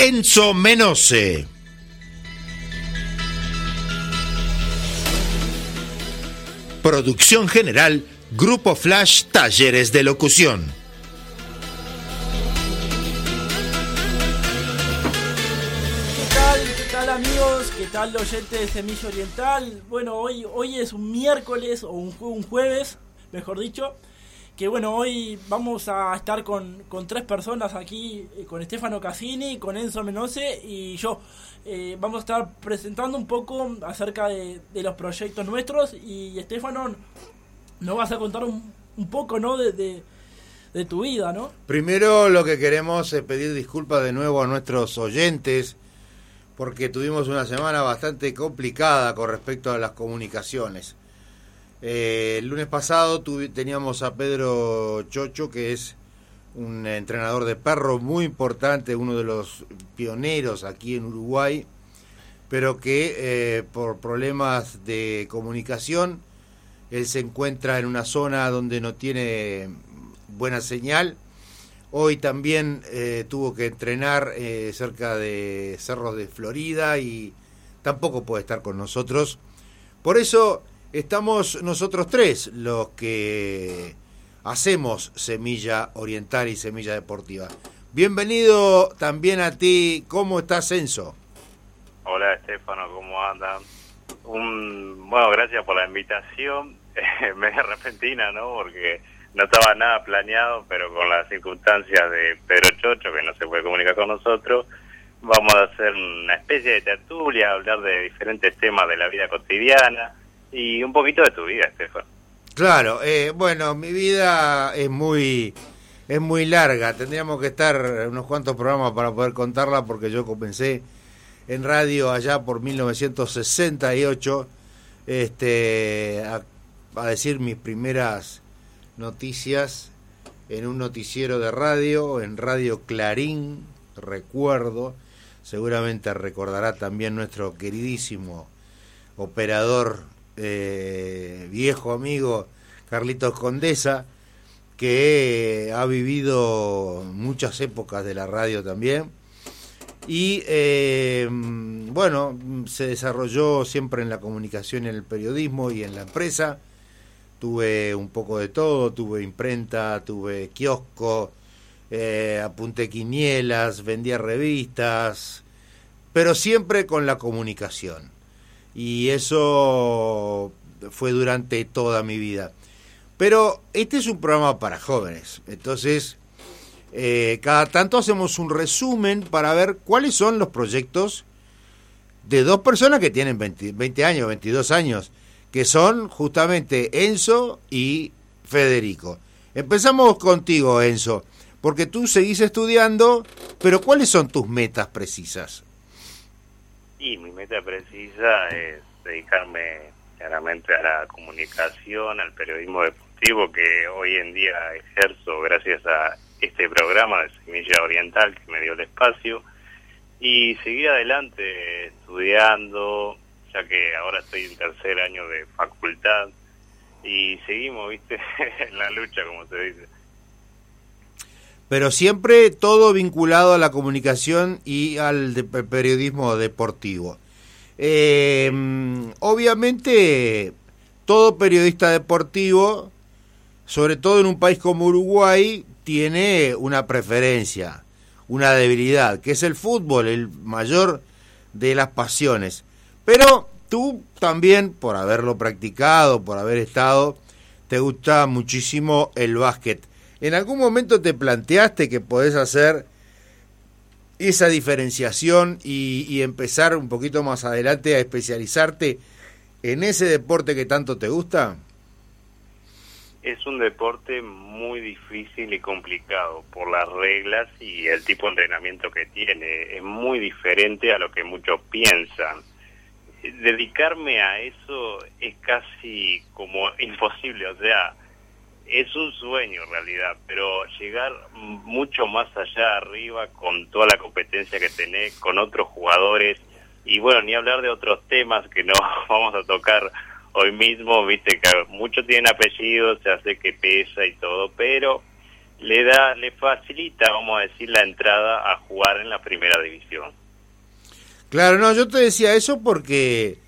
Enzo Menose. Producción general Grupo Flash Talleres de Locución. ¿Qué tal? ¿Qué tal amigos? ¿Qué tal oyentes de Semilla Oriental? Bueno, hoy, hoy es un miércoles o un, un jueves, mejor dicho. Que bueno, hoy vamos a estar con, con tres personas aquí, eh, con Stefano Cassini, con Enzo Menose y yo. Eh, vamos a estar presentando un poco acerca de, de los proyectos nuestros y Estefano, nos vas a contar un, un poco, ¿no? De, de tu vida, ¿no? Primero lo que queremos es pedir disculpas de nuevo a nuestros oyentes porque tuvimos una semana bastante complicada con respecto a las comunicaciones. Eh, el lunes pasado teníamos a Pedro Chocho, que es un entrenador de perros muy importante, uno de los pioneros aquí en Uruguay, pero que eh, por problemas de comunicación, él se encuentra en una zona donde no tiene buena señal. Hoy también eh, tuvo que entrenar cerca de Cerros de Florida y tampoco puede estar con nosotros. Por eso estamos nosotros tres los que hacemos Semilla Oriental y Semilla Deportiva. Bienvenido también a ti. ¿Cómo estás, Enzo? Hola Estefano, ¿cómo andan? Un, bueno, gracias por la invitación, media repentina, ¿no? Porque no estaba nada planeado, pero con las circunstancias de Pedro Chocho, que no se puede comunicar con nosotros, vamos a hacer una especie de tertulia, hablar de diferentes temas de la vida cotidiana y un poquito de tu vida, Estefano. Claro, eh, bueno, mi vida es muy es muy larga. Tendríamos que estar unos cuantos programas para poder contarla porque yo comencé en radio allá por 1968 este a, a decir mis primeras noticias en un noticiero de radio, en Radio Clarín, recuerdo, seguramente recordará también nuestro queridísimo operador eh, viejo amigo Carlitos Condesa, que ha vivido muchas épocas de la radio también. Y eh, bueno, se desarrolló siempre en la comunicación, en el periodismo y en la empresa. Tuve un poco de todo, tuve imprenta, tuve kiosco, eh, apunté quinielas, vendía revistas, pero siempre con la comunicación y eso fue durante toda mi vida. Pero este es un programa para jóvenes, entonces eh, cada tanto hacemos un resumen para ver cuáles son los proyectos de dos personas que tienen 20, 20 años, 22 años, que son justamente Enzo y Federico. Empezamos contigo, Enzo, porque tú seguís estudiando, pero ¿cuáles son tus metas precisas? Y mi meta precisa es dedicarme claramente a la comunicación, al periodismo deportivo que hoy en día ejerzo gracias a este programa de Semilla Oriental que me dio el espacio. Y seguir adelante estudiando, ya que ahora estoy en tercer año de facultad. Y seguimos, viste, en la lucha, como se dice. Pero siempre todo vinculado a la comunicación y al periodismo deportivo. Eh, obviamente, todo periodista deportivo, sobre todo en un país como Uruguay, tiene una preferencia, una debilidad, que es el fútbol, el mayor de las pasiones. Pero tú también, por haberlo practicado, por haber estado, te gusta muchísimo el básquet. ¿En algún momento te planteaste que podés hacer esa diferenciación y, y empezar un poquito más adelante a especializarte en ese deporte que tanto te gusta? es un deporte muy difícil y complicado por las reglas y el tipo de entrenamiento que tiene. Es muy diferente a lo que muchos piensan. Dedicarme a eso es casi como imposible, o sea, es un sueño en realidad, pero llegar mucho más allá arriba con toda la competencia que tenés, con otros jugadores, y bueno, ni hablar de otros temas que no vamos a tocar hoy mismo, viste que muchos tienen apellidos, se hace que pesa y todo, pero le da, le facilita, vamos a decir, la entrada a jugar en la primera división. Claro, no, yo te decía eso porque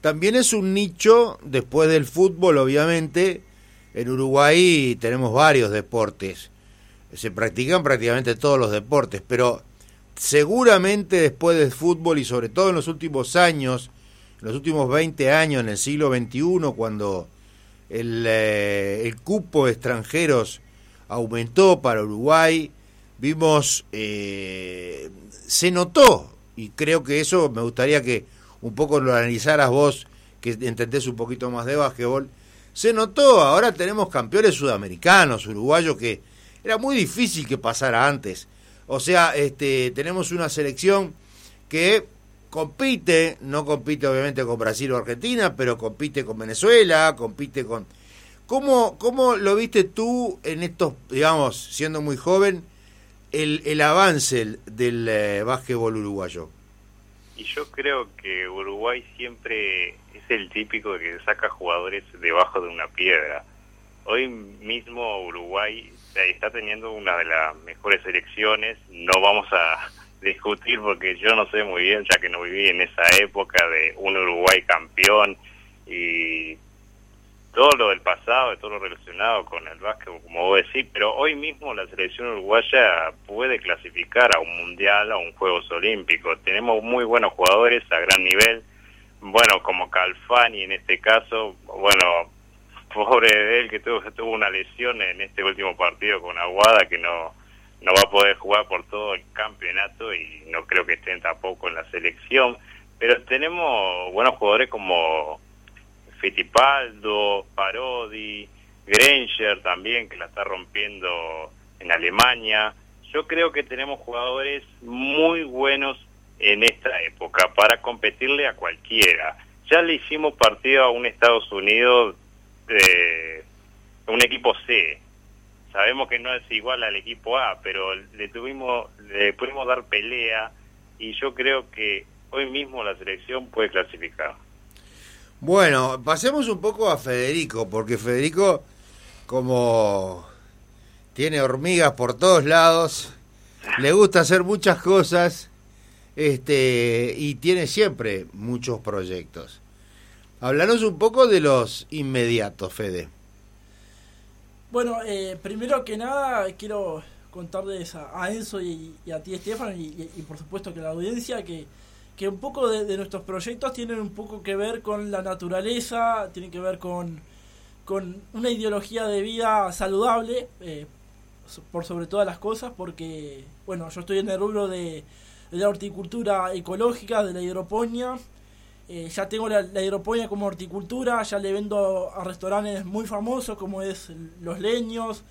también es un nicho, después del fútbol, obviamente, en Uruguay tenemos varios deportes, se practican prácticamente todos los deportes, pero seguramente después del fútbol y sobre todo en los últimos años, los últimos 20 años, en el siglo XXI, cuando el, eh, el cupo de extranjeros aumentó para Uruguay, vimos, eh, se notó, y creo que eso me gustaría que un poco lo analizaras vos, que entendés un poquito más de básquetbol, se notó, ahora tenemos campeones sudamericanos, uruguayos, que era muy difícil que pasara antes. O sea, este, tenemos una selección que compite, no compite obviamente con Brasil o Argentina, pero compite con Venezuela, compite con... ¿Cómo, cómo lo viste tú en estos, digamos, siendo muy joven, el, el avance del eh, básquetbol uruguayo? Yo creo que Uruguay siempre es el típico que saca jugadores debajo de una piedra. Hoy mismo Uruguay está teniendo una de las mejores selecciones, no vamos a discutir porque yo no sé muy bien, ya que no viví en esa época de un Uruguay campeón y todo lo del pasado, todo lo relacionado con el básquet, como vos decís, pero hoy mismo la selección uruguaya puede clasificar a un mundial, a un Juegos Olímpicos. Tenemos muy buenos jugadores a gran nivel, bueno, como Calfani en este caso, bueno, pobre de él que tuvo, tuvo una lesión en este último partido con Aguada que no no va a poder jugar por todo el campeonato y no creo que estén tampoco en la selección. Pero tenemos buenos jugadores como Fittipaldo, Parodi, Granger también, que la está rompiendo en Alemania. Yo creo que tenemos jugadores muy buenos en esta época para competirle a cualquiera. Ya le hicimos partido a un Estados Unidos, de un equipo C, sabemos que no es igual al equipo A, pero le tuvimos, le pudimos dar pelea y yo creo que hoy mismo la selección puede clasificar. Bueno, pasemos un poco a Federico, porque Federico, como tiene hormigas por todos lados, le gusta hacer muchas cosas, este, y tiene siempre muchos proyectos. Hablanos un poco de los inmediatos, Fede. Bueno, eh, primero que nada quiero contarles a, Enzo y, a ti, Estefan, y, por supuesto que a la audiencia, que, que un poco de, nuestros proyectos tienen un poco que ver con la naturaleza, tienen que ver con, con una ideología de vida saludable, eh, por sobre todas las cosas, porque, bueno, yo estoy en el rubro de, de la horticultura ecológica, de la hidroponía, eh, ya tengo la, hidroponía como horticultura, ya le vendo a restaurantes muy famosos como es Los Leños,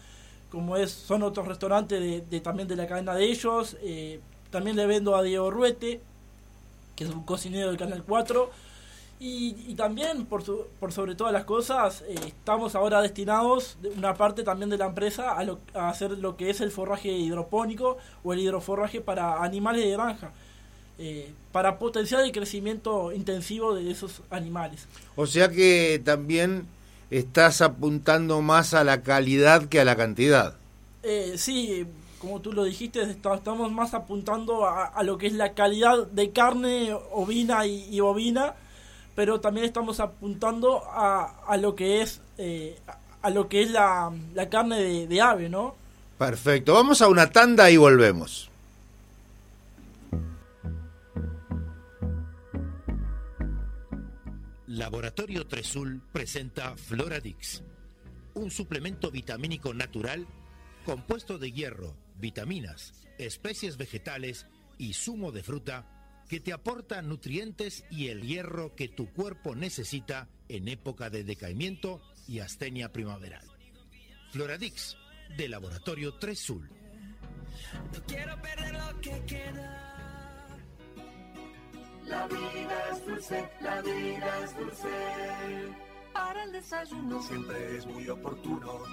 como es son otros restaurantes de, también de la cadena de ellos. Eh, también le vendo a Diego Ruete, que es un cocinero del Canal 4. Y, también, por, por sobre todas las cosas, eh, estamos ahora destinados, una parte también de la empresa, a, a hacer lo que es el forraje hidropónico o el hidroforraje para animales de granja. Eh, para potenciar el crecimiento intensivo de esos animales. O sea que también estás apuntando más a la calidad que a la cantidad. Eh, sí, como tú lo dijiste, estamos más apuntando a, lo que es la calidad de carne ovina y, bovina, pero también estamos apuntando a, lo que es eh, a lo que es la, carne de, de ave, ¿no? Perfecto, vamos a una tanda y volvemos. Laboratorio Tresul presenta Floradix, un suplemento vitamínico natural compuesto de hierro, vitaminas, especies vegetales y zumo de fruta que te aporta nutrientes y el hierro que tu cuerpo necesita en época de decaimiento y astenia primaveral. Floradix, de Laboratorio 3 Sul. No quiero perder lo que queda. La vida es dulce, la vida es dulce. Para el desayuno siempre es muy oportuno.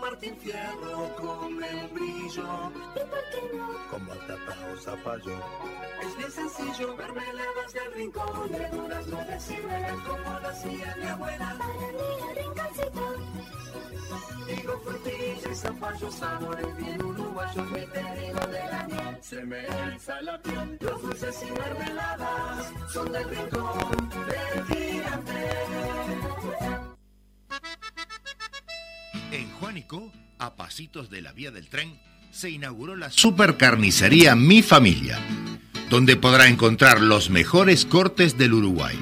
Martín Fierro con membrillo. ¿Y por qué no? Con batata o zapallo. Es bien sencillo, mermeladas del rincón. Verduras no deciden como lo hacía mi abuela. Para mi rinconcito. Digo frutilla y zapallo, sabores bien uruguayos. Mi pedido de la miel se me eriza la piel. Los dulces y mermeladas son del rincón del gigante. En Juanico, a pasitos de la vía del tren, se inauguró la supercarnicería Mi Familia, donde podrá encontrar los mejores cortes del Uruguay.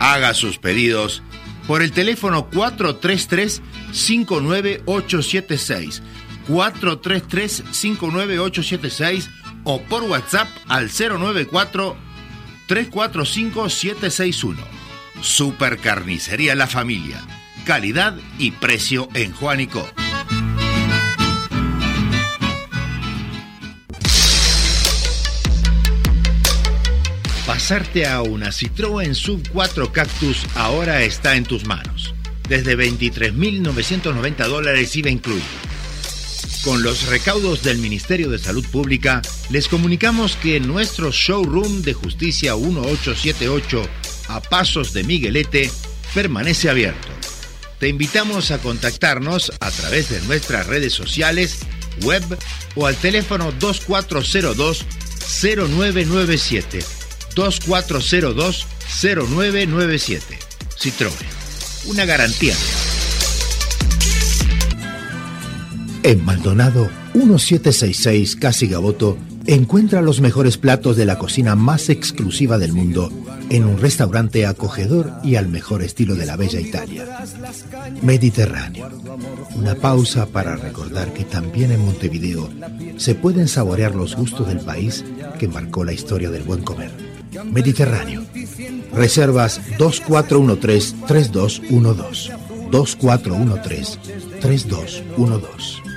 Haga sus pedidos por el teléfono 433-59876, 433-59876 o por WhatsApp al 094-345-761. Supercarnicería La Familia. Calidad y precio en Juanico. Pasarte a una Citroën Sub 4 Cactus ahora está en tus manos. Desde 23.990 dólares IVA incluido. Con los recaudos del Ministerio de Salud Pública, les comunicamos que nuestro showroom de Justicia 1878 a Pasos de Miguelete permanece abierto. Te invitamos a contactarnos a través de nuestras redes sociales, web o al teléfono 2402-0997. 2402-0997. Citroën. Una garantía. En Maldonado 1766 Casi Gaboto encuentra los mejores platos de la cocina más exclusiva del mundo en un restaurante acogedor y al mejor estilo de la bella Italia. Mediterráneo. Una pausa para recordar que también en Montevideo se pueden saborear los gustos del país que marcó la historia del buen comer. Mediterráneo. Reservas 2413-3212. 2413-3212.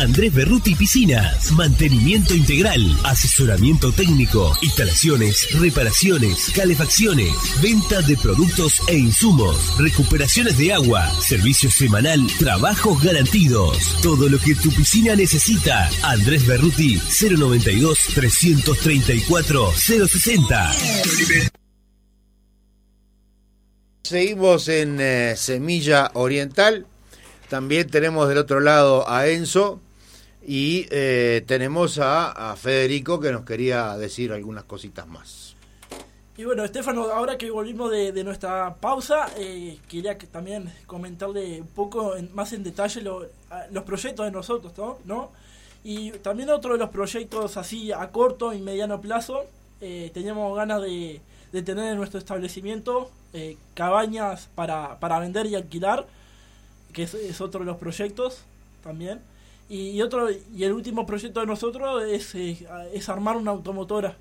Andrés Berruti Piscinas, mantenimiento integral, asesoramiento técnico, instalaciones, reparaciones, calefacciones, venta de productos e insumos, recuperaciones de agua, servicio semanal, trabajos garantidos. Todo lo que tu piscina necesita. Andrés Berruti 092 334 060. Seguimos en eh, Semilla Oriental. También tenemos del otro lado a Enzo y eh, tenemos a, Federico que nos quería decir algunas cositas más. Y bueno, Estefano, ahora que volvimos de, nuestra pausa, eh, quería que también comentarle un poco en- más en detalle los proyectos de nosotros, ¿no? Y también otro de los proyectos así a corto y mediano plazo, eh, teníamos ganas de, de tener en nuestro establecimiento eh, cabañas para, para vender y alquilar, que es otro de los proyectos también. Y, otro y el último proyecto de nosotros es, es armar una automotora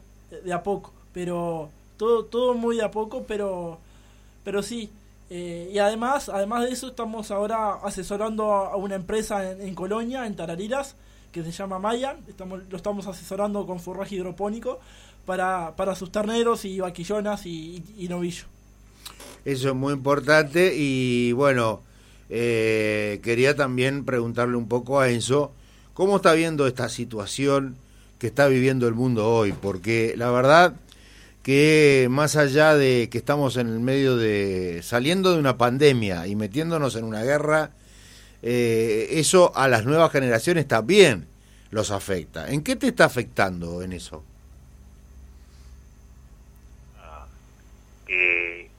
de, a poco, pero todo todo muy de a poco, pero pero sí. Eh, y además además de eso estamos ahora asesorando a, una empresa en, en Colonia, en Tarariras, que se llama Maya. Estamos lo estamos asesorando con forraje hidropónico para para sus terneros y vaquillonas y, y novillo. Eso es muy importante y bueno, eh, quería también preguntarle un poco a Enzo, ¿cómo está viendo esta situación que está viviendo el mundo hoy? Porque la verdad que más allá de que estamos en el medio de saliendo de una pandemia y metiéndonos en una guerra, eh, eso a las nuevas generaciones también los afecta. ¿En qué te está afectando en eso? que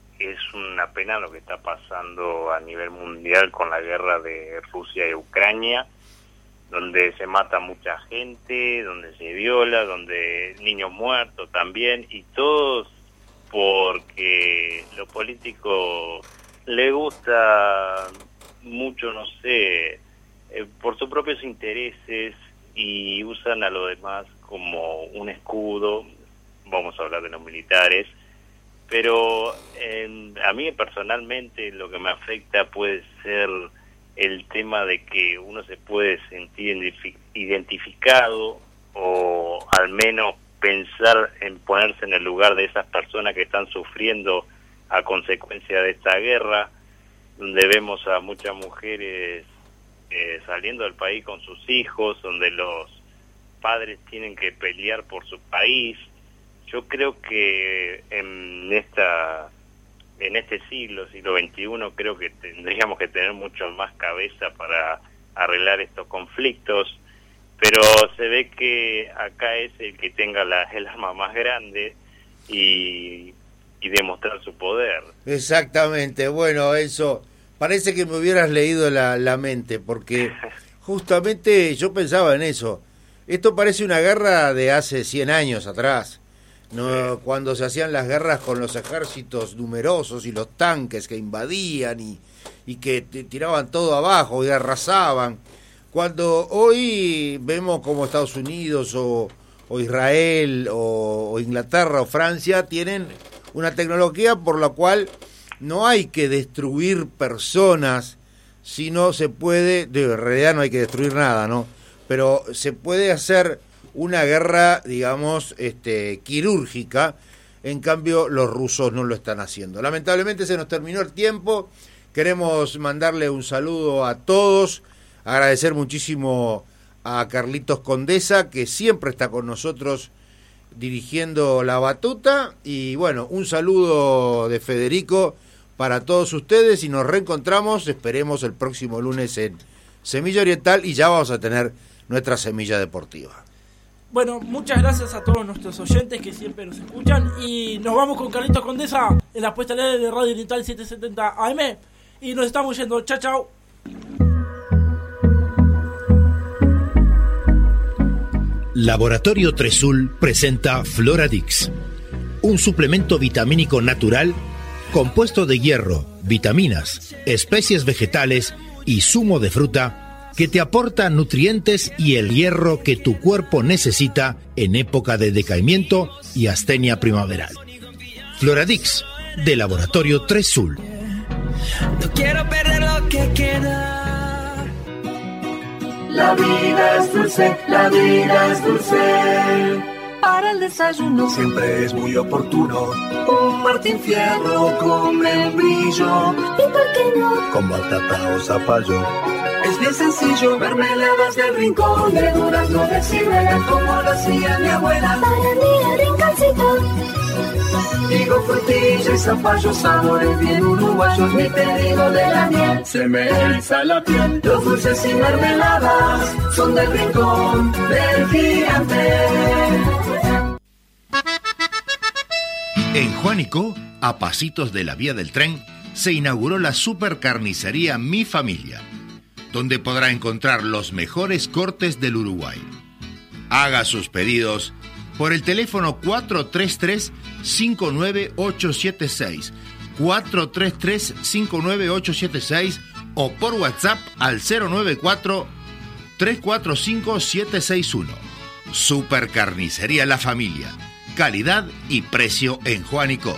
una pena lo que está pasando a nivel mundial con la guerra de Rusia y Ucrania, donde se mata mucha gente, donde se viola, donde niños muertos también, y todos porque los políticos les gusta mucho, no sé, eh, por sus propios intereses y usan a los demás como un escudo, vamos a hablar de los militares, pero en- a mí personalmente lo que me afecta puede ser el tema de que uno se puede sentir identifi- identificado o al menos pensar en ponerse en el lugar de esas personas que están sufriendo a consecuencia de esta guerra, donde vemos a muchas mujeres eh, saliendo del país con sus hijos, donde los padres tienen que pelear por su país. Yo creo que en esta en este siglo, siglo XXI, creo que tendríamos que tener mucho más cabeza para arreglar estos conflictos, pero se ve que acá es el que tenga la, el arma más grande y, y demostrar su poder. Exactamente, bueno, eso parece que me hubieras leído la, la mente, porque justamente yo pensaba en eso. Esto parece una guerra de hace 100 años atrás, no cuando se hacían las guerras con los ejércitos numerosos y los tanques que invadían y, y que tiraban todo abajo y arrasaban. Cuando hoy vemos como Estados Unidos o, o Israel o, o Inglaterra o Francia tienen una tecnología por la cual no hay que destruir personas, sino se puede, de realidad no hay que destruir nada, ¿no? Pero se puede hacer una guerra, digamos, este, quirúrgica, en cambio los rusos no lo están haciendo. Lamentablemente se nos terminó el tiempo, queremos mandarle un saludo a todos, agradecer muchísimo a Carlitos Condesa, que siempre está con nosotros dirigiendo la batuta. Y bueno, un saludo de Federico para todos ustedes y nos reencontramos, esperemos el próximo lunes en Semilla Oriental y ya vamos a tener nuestra semilla deportiva. Bueno, muchas gracias a todos nuestros oyentes que siempre nos escuchan. Y nos vamos con Carlitos Condesa en la puesta de Radio Oriental 770 AM. Y nos estamos yendo. Chao, chao. Laboratorio Tresul presenta Floradix, un suplemento vitamínico natural compuesto de hierro, vitaminas, especies vegetales y zumo de fruta que te aporta nutrientes y el hierro que tu cuerpo necesita en época de decaimiento y astenia primaveral. Floradix, de Laboratorio Tresul. No quiero perder lo que queda. La vida es dulce, la vida es dulce. Para el desayuno siempre es muy oportuno. Un Martín Fierro con membrillo. ¿Y por qué no? Con batata o zapallo. Es bien sencillo, mermeladas del rincón. De durazno de ciruela como lo hacía mi abuela. Para mí el rinconcito. Digo frutilla y zapallo, sabores bien uruguayos, mi pedido de la miel. Se me eriza la piel. Los dulces y mermeladas son del rincón del gigante. En Juanico, a pasitos de la vía del tren, se inauguró la supercarnicería Mi Familia, donde podrá encontrar los mejores cortes del Uruguay. Haga sus pedidos por el teléfono 433-59876, 433-59876 o por WhatsApp al 094-345-761. Supercarnicería La Familia. Calidad y precio en Juanico.